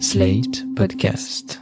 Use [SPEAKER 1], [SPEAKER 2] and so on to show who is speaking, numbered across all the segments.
[SPEAKER 1] Slate Podcast.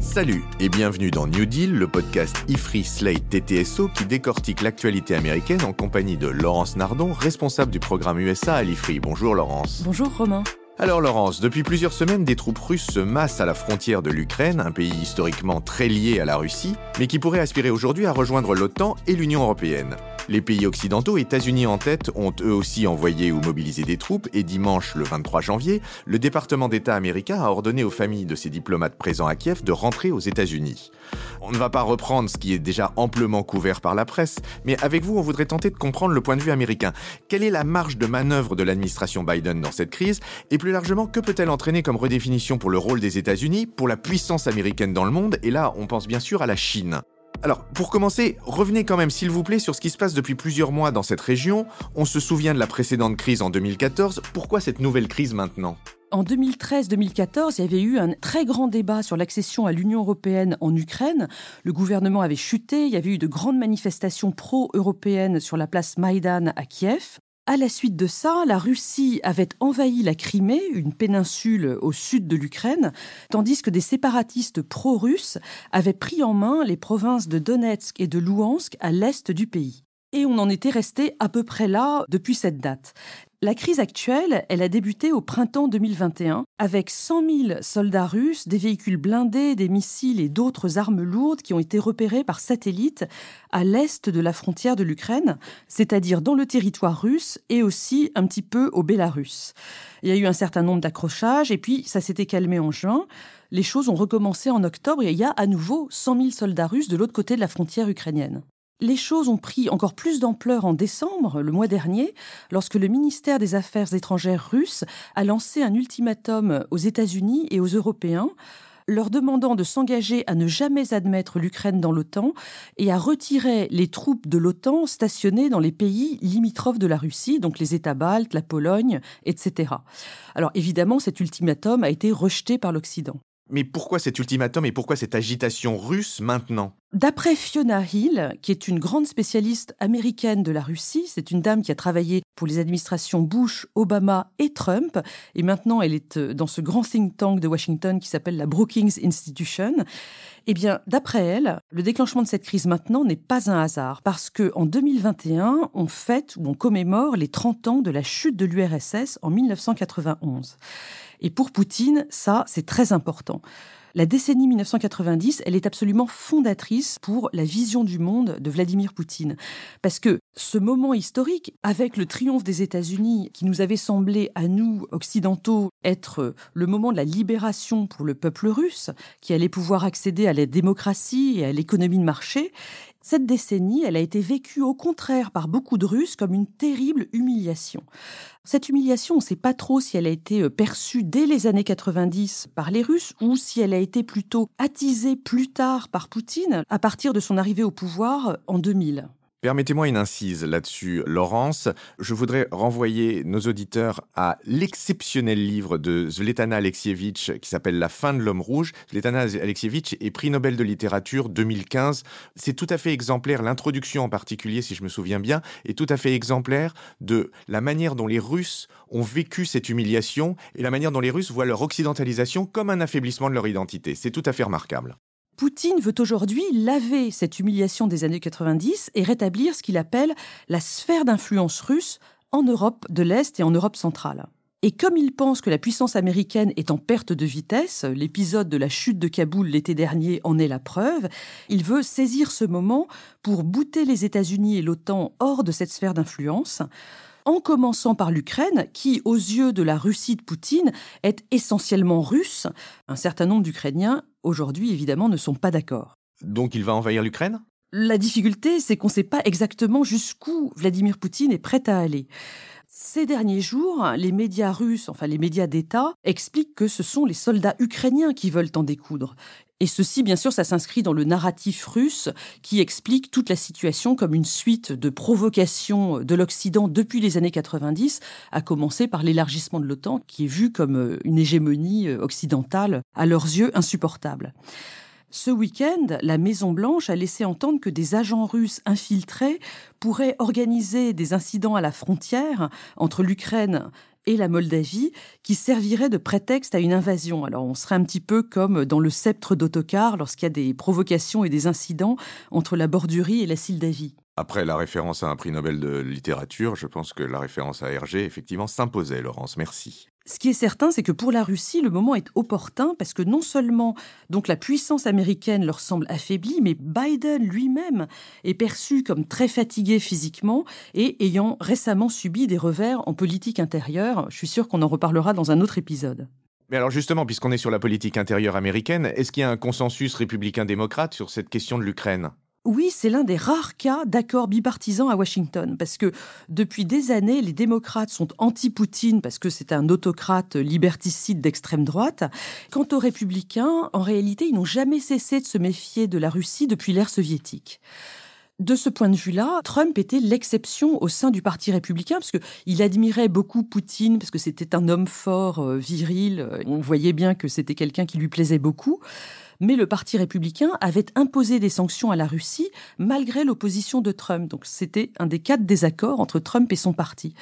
[SPEAKER 2] Salut et bienvenue dans New Deal, le podcast IFRI Slate TTSO qui décortique l'actualité américaine en compagnie de Laurence Nardon, responsable du programme USA à l'IFRI. Bonjour Laurence.
[SPEAKER 3] Bonjour Romain.
[SPEAKER 2] Alors Laurence, depuis plusieurs semaines, des troupes russes se massent à la frontière de l'Ukraine, un pays historiquement très lié à la Russie, mais qui pourrait aspirer aujourd'hui à rejoindre l'OTAN et l'Union européenne. Les pays occidentaux, États-Unis en tête, ont eux aussi envoyé ou mobilisé des troupes et dimanche, le 23 janvier, le département d'État américain a ordonné aux familles de ces diplomates présents à Kiev de rentrer aux États-Unis. On ne va pas reprendre ce qui est déjà amplement couvert par la presse, mais avec vous, on voudrait tenter de comprendre le point de vue américain. Quelle est la marge de manœuvre de l'administration Biden dans cette crise Et plus largement, que peut-elle entraîner comme redéfinition pour le rôle des États-Unis, pour la puissance américaine dans le monde Et là, on pense bien sûr à la Chine. Alors, pour commencer, revenez quand même s'il vous plaît sur ce qui se passe depuis plusieurs mois dans cette région. On se souvient de la précédente crise en 2014. Pourquoi cette nouvelle crise maintenant?
[SPEAKER 3] En 2013-2014, il y avait eu un très grand débat sur l'accession à l'Union européenne en Ukraine. Le gouvernement avait chuté, il y avait eu de grandes manifestations pro-européennes sur la place Maïdan à Kiev. À la suite de ça, la Russie avait envahi la Crimée, une péninsule au sud de l'Ukraine, tandis que des séparatistes pro-russes avaient pris en main les provinces de Donetsk et de Louhansk à l'est du pays. Et on en était resté à peu près là depuis cette date. La crise actuelle, elle a débuté au printemps 2021 avec 100 000 soldats russes, des véhicules blindés, des missiles et d'autres armes lourdes qui ont été repérés par satellite à l'est de la frontière de l'Ukraine, c'est-à-dire dans le territoire russe et aussi un petit peu au Bélarus. Il y a eu un certain nombre d'accrochages et puis ça s'était calmé en juin. Les choses ont recommencé en octobre et il y a à nouveau 100 000 soldats russes de l'autre côté de la frontière ukrainienne. Les choses ont pris encore plus d'ampleur en décembre, le mois dernier, lorsque le ministère des Affaires étrangères russe a lancé un ultimatum aux États-Unis et aux Européens leur demandant de s'engager à ne jamais admettre l'Ukraine dans l'OTAN et à retirer les troupes de l'OTAN stationnées dans les pays limitrophes de la Russie, donc les États baltes, la Pologne, etc. Alors évidemment, cet ultimatum a été rejeté par l'Occident.
[SPEAKER 2] Mais pourquoi cet ultimatum et pourquoi cette agitation russe maintenant?
[SPEAKER 3] D'après Fiona Hill, qui est une grande spécialiste américaine de la Russie, c'est une dame qui a travaillé pour les administrations Bush, Obama et Trump, et maintenant elle est euh, dans ce grand think tank de Washington qui s'appelle la Brookings Institution. Eh bien, d'après elle, le déclenchement de cette crise maintenant n'est pas un hasard, parce que en 2021, on fête ou on commémore les 30 ans de la chute de l'URSS en 1991. Et pour Poutine, ça, c'est très important. La décennie 1990, elle est absolument fondatrice pour la vision du monde de Vladimir Poutine. Parce que ce moment historique, avec le triomphe des États-Unis, qui nous avait semblé à nous, occidentaux, être le moment de la libération pour le peuple russe, qui allait pouvoir accéder à la démocratie et à l'économie de marché, cette décennie, elle a été vécue au contraire par beaucoup de Russes comme une terrible humiliation. Cette humiliation, on ne sait pas trop si elle a été euh, perçue dès les années 90 par les Russes ou si elle a été plutôt attisée plus tard par Poutine à partir de son arrivée au pouvoir en 2000.
[SPEAKER 2] Permettez-moi une incise là-dessus, Laurence. Je voudrais renvoyer nos auditeurs à l'exceptionnel livre de Zletana Alexievitch qui s'appelle La fin de l'homme rouge. Zletana Alexievitch est prix Nobel de littérature 2015. C'est tout à fait exemplaire, l'introduction en particulier, si je me souviens bien, est tout à fait exemplaire de la manière dont les Russes ont vécu cette humiliation et la manière dont les Russes voient leur occidentalisation comme un affaiblissement de leur identité. C'est tout à fait remarquable.
[SPEAKER 3] Poutine veut aujourd'hui laver cette humiliation des années 90 et rétablir ce qu'il appelle la sphère d'influence russe en Europe de l'Est et en Europe centrale. Et comme il pense que la puissance américaine est en perte de vitesse, l'épisode de la chute de Kaboul l'été dernier en est la preuve, il veut saisir ce moment pour bouter les États-Unis et l'OTAN hors de cette sphère d'influence en commençant par l'Ukraine, qui, aux yeux de la Russie de Poutine, est essentiellement russe. Un certain nombre d'Ukrainiens, aujourd'hui, évidemment, ne sont pas d'accord.
[SPEAKER 2] Donc il va envahir l'Ukraine?
[SPEAKER 3] La difficulté, c'est qu'on ne sait pas exactement jusqu'où Vladimir Poutine est prêt à aller. Ces derniers jours, les médias russes, enfin les médias d'État, expliquent que ce sont les soldats ukrainiens qui veulent en découdre. Et ceci, bien sûr, ça s'inscrit dans le narratif russe qui explique toute la situation comme une suite de provocations de l'Occident depuis les années 90, à commencer par l'élargissement de l'OTAN, qui est vu comme euh, une hégémonie euh, occidentale, à leurs yeux, insupportable. Ce week-end, la Maison-Blanche a laissé entendre que des agents russes infiltrés pourraient organiser des incidents à la frontière entre l'Ukraine et la Moldavie qui serviraient de prétexte à une invasion. Alors on serait un petit peu comme dans le sceptre d'autocar lorsqu'il y a des provocations et des incidents entre la Bordurie et la Sildavie.
[SPEAKER 2] Après la référence à un prix Nobel de littérature, je pense que la référence à Hergé, effectivement, s'imposait, Laurence. Merci.
[SPEAKER 3] Ce qui est certain, c'est que pour la Russie, le moment est opportun parce que non seulement donc la puissance américaine leur semble affaiblie, mais Biden lui-même est perçu comme très fatigué physiquement et ayant récemment subi des revers en politique intérieure. Je suis sûr qu'on en reparlera dans un autre épisode.
[SPEAKER 2] Mais alors justement, puisqu'on est sur la politique intérieure américaine, est-ce qu'il y a un consensus républicain-démocrate sur cette question de l'Ukraine?
[SPEAKER 3] Oui, c'est l'un des rares cas d'accord bipartisan à Washington, parce que depuis des années, les démocrates sont anti-Poutine parce que c'est un autocrate liberticide d'extrême droite. Quant aux républicains, en réalité, ils n'ont jamais cessé de se méfier de la Russie depuis l'ère soviétique. De ce point de vue-là, Trump était l'exception au sein du Parti républicain, parce qu'il admirait beaucoup Poutine, parce que c'était un homme fort, euh, viril, on voyait bien que c'était quelqu'un qui lui plaisait beaucoup mais le Parti républicain avait imposé des sanctions à la Russie malgré l'opposition de Trump. Donc c'était un des quatre désaccords entre Trump et son parti.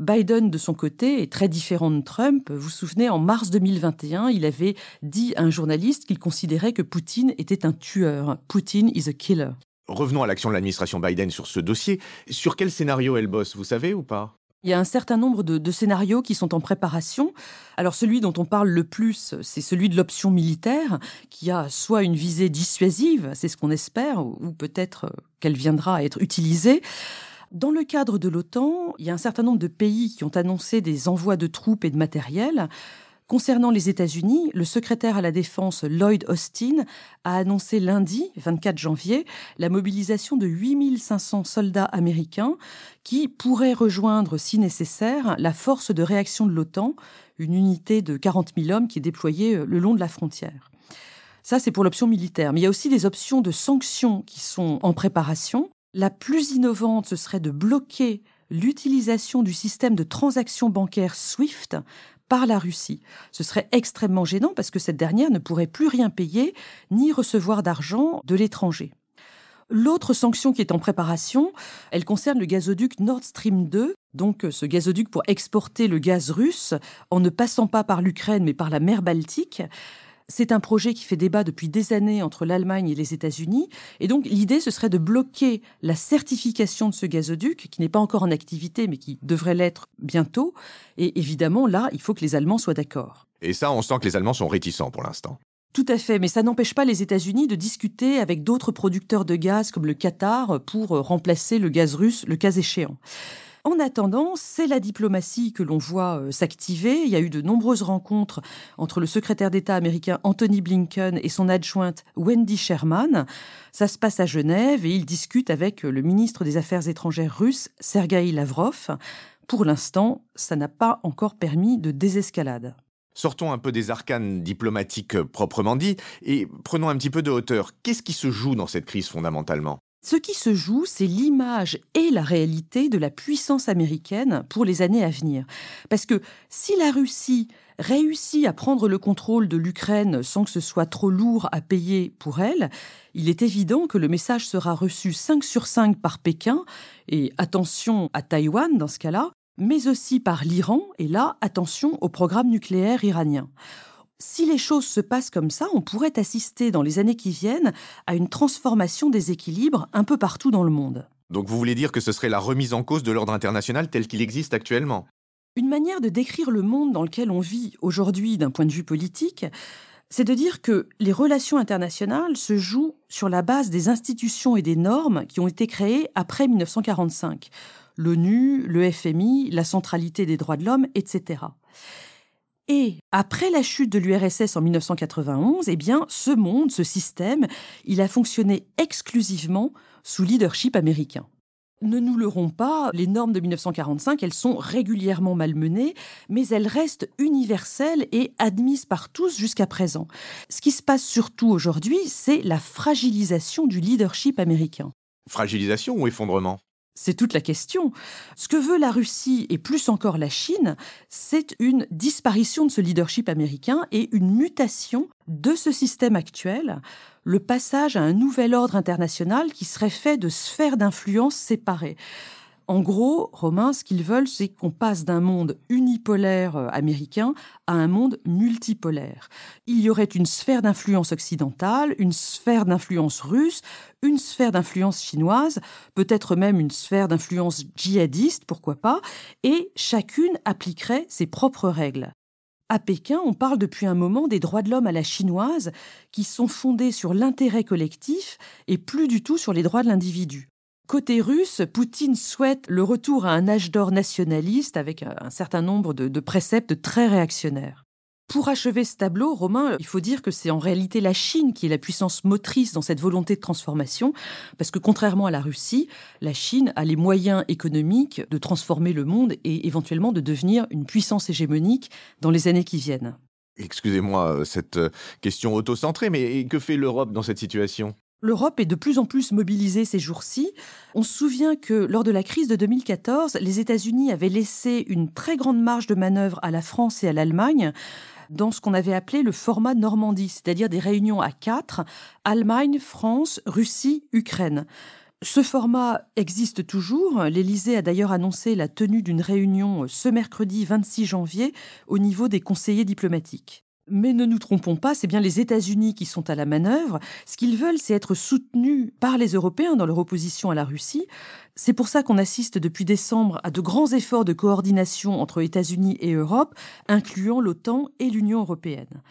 [SPEAKER 3] Biden, de son côté, est très différent de Trump. Vous vous souvenez, en mars 2021, il avait dit à un journaliste qu'il considérait que Poutine était un tueur. Poutine is a killer.
[SPEAKER 2] Revenons à l'action de l'administration Biden sur ce dossier. Sur quel scénario elle bosse, vous savez ou pas?
[SPEAKER 3] Il y a un certain nombre de, scénarios qui sont en préparation. Alors celui dont on parle le plus, c'est celui de l'option militaire, qui a soit une visée dissuasive, c'est ce qu'on espère, ou peut-être qu'elle viendra à être utilisée. Dans le cadre de l'OTAN, il y a un certain nombre de pays qui ont annoncé des envois de troupes et de matériel. Concernant les États-Unis, le secrétaire à la Défense Lloyd Austin a annoncé lundi, 24 janvier, la mobilisation de 8500 soldats américains qui pourraient rejoindre, si nécessaire, la force de réaction de l'OTAN, une unité de 40 000 hommes qui est déployée euh, le long de la frontière. Ça, c'est pour l'option militaire. Mais il y a aussi des options de sanctions qui sont en préparation. La plus innovante, ce serait de bloquer l'utilisation du système de transaction bancaire SWIFT par la Russie. Ce serait extrêmement gênant parce que cette dernière ne pourrait plus rien payer ni recevoir d'argent de l'étranger. L'autre sanction qui est en préparation, elle concerne le gazoduc Nord Stream 2, donc ce gazoduc pour exporter le gaz russe en ne passant pas par l'Ukraine mais par la mer Baltique. C'est un projet qui fait débat depuis des années entre l'Allemagne et les États-Unis. Et donc, l'idée, ce serait de bloquer la certification de ce gazoduc, qui n'est pas encore en activité, mais qui devrait l'être bientôt. Et évidemment, là, il faut que les Allemands soient d'accord.
[SPEAKER 2] Et ça, on sent que les Allemands sont réticents pour l'instant.
[SPEAKER 3] Tout à fait, mais ça n'empêche pas les États-Unis de discuter avec d'autres producteurs de gaz comme le Qatar pour remplacer le gaz russe le cas échéant. En attendant, c'est la diplomatie que l'on voit euh, s'activer. Il y a eu de nombreuses rencontres entre le secrétaire d'État américain Anthony Blinken et son adjointe Wendy Sherman. Ça se passe à Genève et ils discutent avec le ministre des Affaires étrangères russe, Sergei Lavrov. Pour l'instant, ça n'a pas encore permis de désescalade.
[SPEAKER 2] Sortons un peu des arcanes diplomatiques proprement dit et prenons un petit peu de hauteur. Qu'est-ce qui se joue dans cette crise fondamentalement?
[SPEAKER 3] Ce qui se joue, c'est l'image et la réalité de la puissance américaine pour les années à venir. Parce que si la Russie réussit à prendre le contrôle de l'Ukraine sans que ce soit trop lourd à payer pour elle, il est évident que le message sera reçu 5 sur 5 par Pékin, et attention à Taïwan dans ce cas-là, mais aussi par l'Iran, et là, attention au programme nucléaire iranien. Si les choses se passent comme ça, on pourrait assister dans les années qui viennent à une transformation des équilibres un peu partout dans le monde.
[SPEAKER 2] Donc vous voulez dire que ce serait la remise en cause de l'ordre international tel qu'il existe actuellement?
[SPEAKER 3] Une manière de décrire le monde dans lequel on vit aujourd'hui d'un point de vue politique, c'est de dire que les relations internationales se jouent sur la base des institutions et des normes qui ont été créées après 1945. L'ONU, le FMI, la centralité des droits de l'homme, etc. Et après la chute de l'URSS en 1991, eh bien, ce monde, ce système, il a fonctionné exclusivement sous leadership américain. Ne nous leurrons pas, les normes de 1945, elles sont régulièrement malmenées, mais elles restent universelles et admises par tous jusqu'à présent. Ce qui se passe surtout aujourd'hui, c'est la fragilisation du leadership américain.
[SPEAKER 2] Fragilisation ou effondrement?
[SPEAKER 3] C'est toute la question. Ce que veut la Russie et plus encore la Chine, c'est une disparition de ce leadership américain et une mutation de ce système actuel, le passage à un nouvel ordre international qui serait fait de sphères d'influence séparées. En gros, Romain, ce qu'ils veulent, c'est qu'on passe d'un monde unipolaire euh, américain à un monde multipolaire. Il y aurait une sphère d'influence occidentale, une sphère d'influence russe, une sphère d'influence chinoise, peut-être même une sphère d'influence djihadiste, pourquoi pas, et chacune appliquerait ses propres règles. À Pékin, on parle depuis un moment des droits de l'homme à la chinoise qui sont fondés sur l'intérêt collectif et plus du tout sur les droits de l'individu. Côté russe, Poutine souhaite le retour à un âge d'or nationaliste avec un certain nombre de, préceptes très réactionnaires. Pour achever ce tableau, Romain, il faut dire que c'est en réalité la Chine qui est la puissance motrice dans cette volonté de transformation, parce que contrairement à la Russie, la Chine a les moyens économiques de transformer le monde et éventuellement de devenir une puissance hégémonique dans les années qui viennent.
[SPEAKER 2] Excusez-moi euh, cette euh, question auto-centrée, mais que fait l'Europe dans cette situation?
[SPEAKER 3] L'Europe est de plus en plus mobilisée ces jours-ci. On se souvient que lors de la crise de 2014, les États-Unis avaient laissé une très grande marge de manœuvre à la France et à l'Allemagne dans ce qu'on avait appelé le format Normandie, c'est-à-dire des réunions à quatre, Allemagne, France, Russie, Ukraine. Ce format existe toujours. L'Élysée a d'ailleurs annoncé la tenue d'une réunion ce mercredi 26 janvier au niveau des conseillers diplomatiques. Mais ne nous trompons pas, c'est bien les États-Unis qui sont à la manœuvre. Ce qu'ils veulent, c'est être soutenus par les Européens dans leur opposition à la Russie. C'est pour ça qu'on assiste depuis décembre à de grands efforts de coordination entre États-Unis et Europe, incluant l'OTAN et l'Union européenne.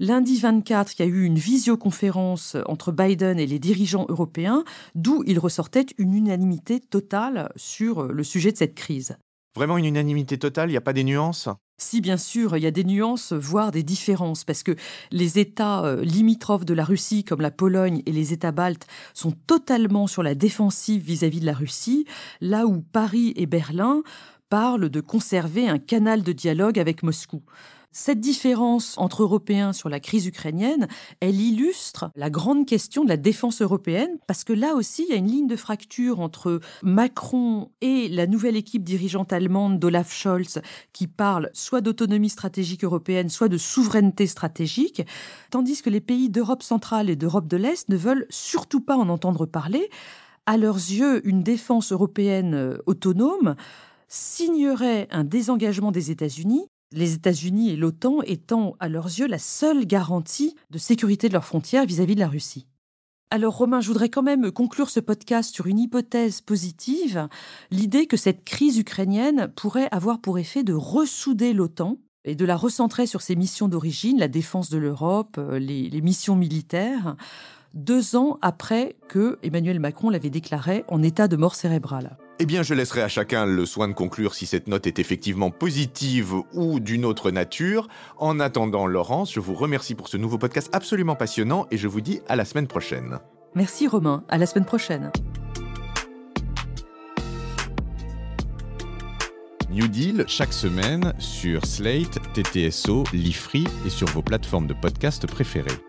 [SPEAKER 3] Lundi 24, il y a eu une visioconférence entre Biden et les dirigeants européens, d'où il ressortait une unanimité totale sur le sujet de cette crise.
[SPEAKER 2] Vraiment une unanimité totale, il n'y a pas des nuances?
[SPEAKER 3] Si, bien sûr, il y a des nuances, voire des différences, parce que les États euh, limitrophes de la Russie, comme la Pologne et les États baltes, sont totalement sur la défensive vis-à-vis de la Russie, là où Paris et Berlin parlent de conserver un canal de dialogue avec Moscou. Cette différence entre Européens sur la crise ukrainienne, elle illustre la grande question de la défense européenne, parce que là aussi, il y a une ligne de fracture entre Macron et la nouvelle équipe dirigeante allemande d'Olaf Scholz, qui parle soit d'autonomie stratégique européenne, soit de souveraineté stratégique, tandis que les pays d'Europe centrale et d'Europe de l'Est ne veulent surtout pas en entendre parler. À leurs yeux, une défense européenne euh, autonome signerait un désengagement des États-Unis les États-Unis et l'OTAN étant à leurs yeux la seule garantie de sécurité de leurs frontières vis-à-vis de la Russie. Alors Romain, je voudrais quand même conclure ce podcast sur une hypothèse positive, l'idée que cette crise ukrainienne pourrait avoir pour effet de ressouder l'OTAN et de la recentrer sur ses missions d'origine, la défense de l'Europe, euh, les, missions militaires, deux ans après que Emmanuel Macron l'avait déclaré en état de mort cérébrale.
[SPEAKER 2] Eh bien, je laisserai à chacun le soin de conclure si cette note est effectivement positive ou d'une autre nature. En attendant, Laurence, je vous remercie pour ce nouveau podcast absolument passionnant et je vous dis à la semaine prochaine.
[SPEAKER 3] Merci Romain, à la semaine prochaine.
[SPEAKER 4] New Deal chaque semaine sur Slate, TTSO, Lifree et sur vos plateformes de podcast préférées.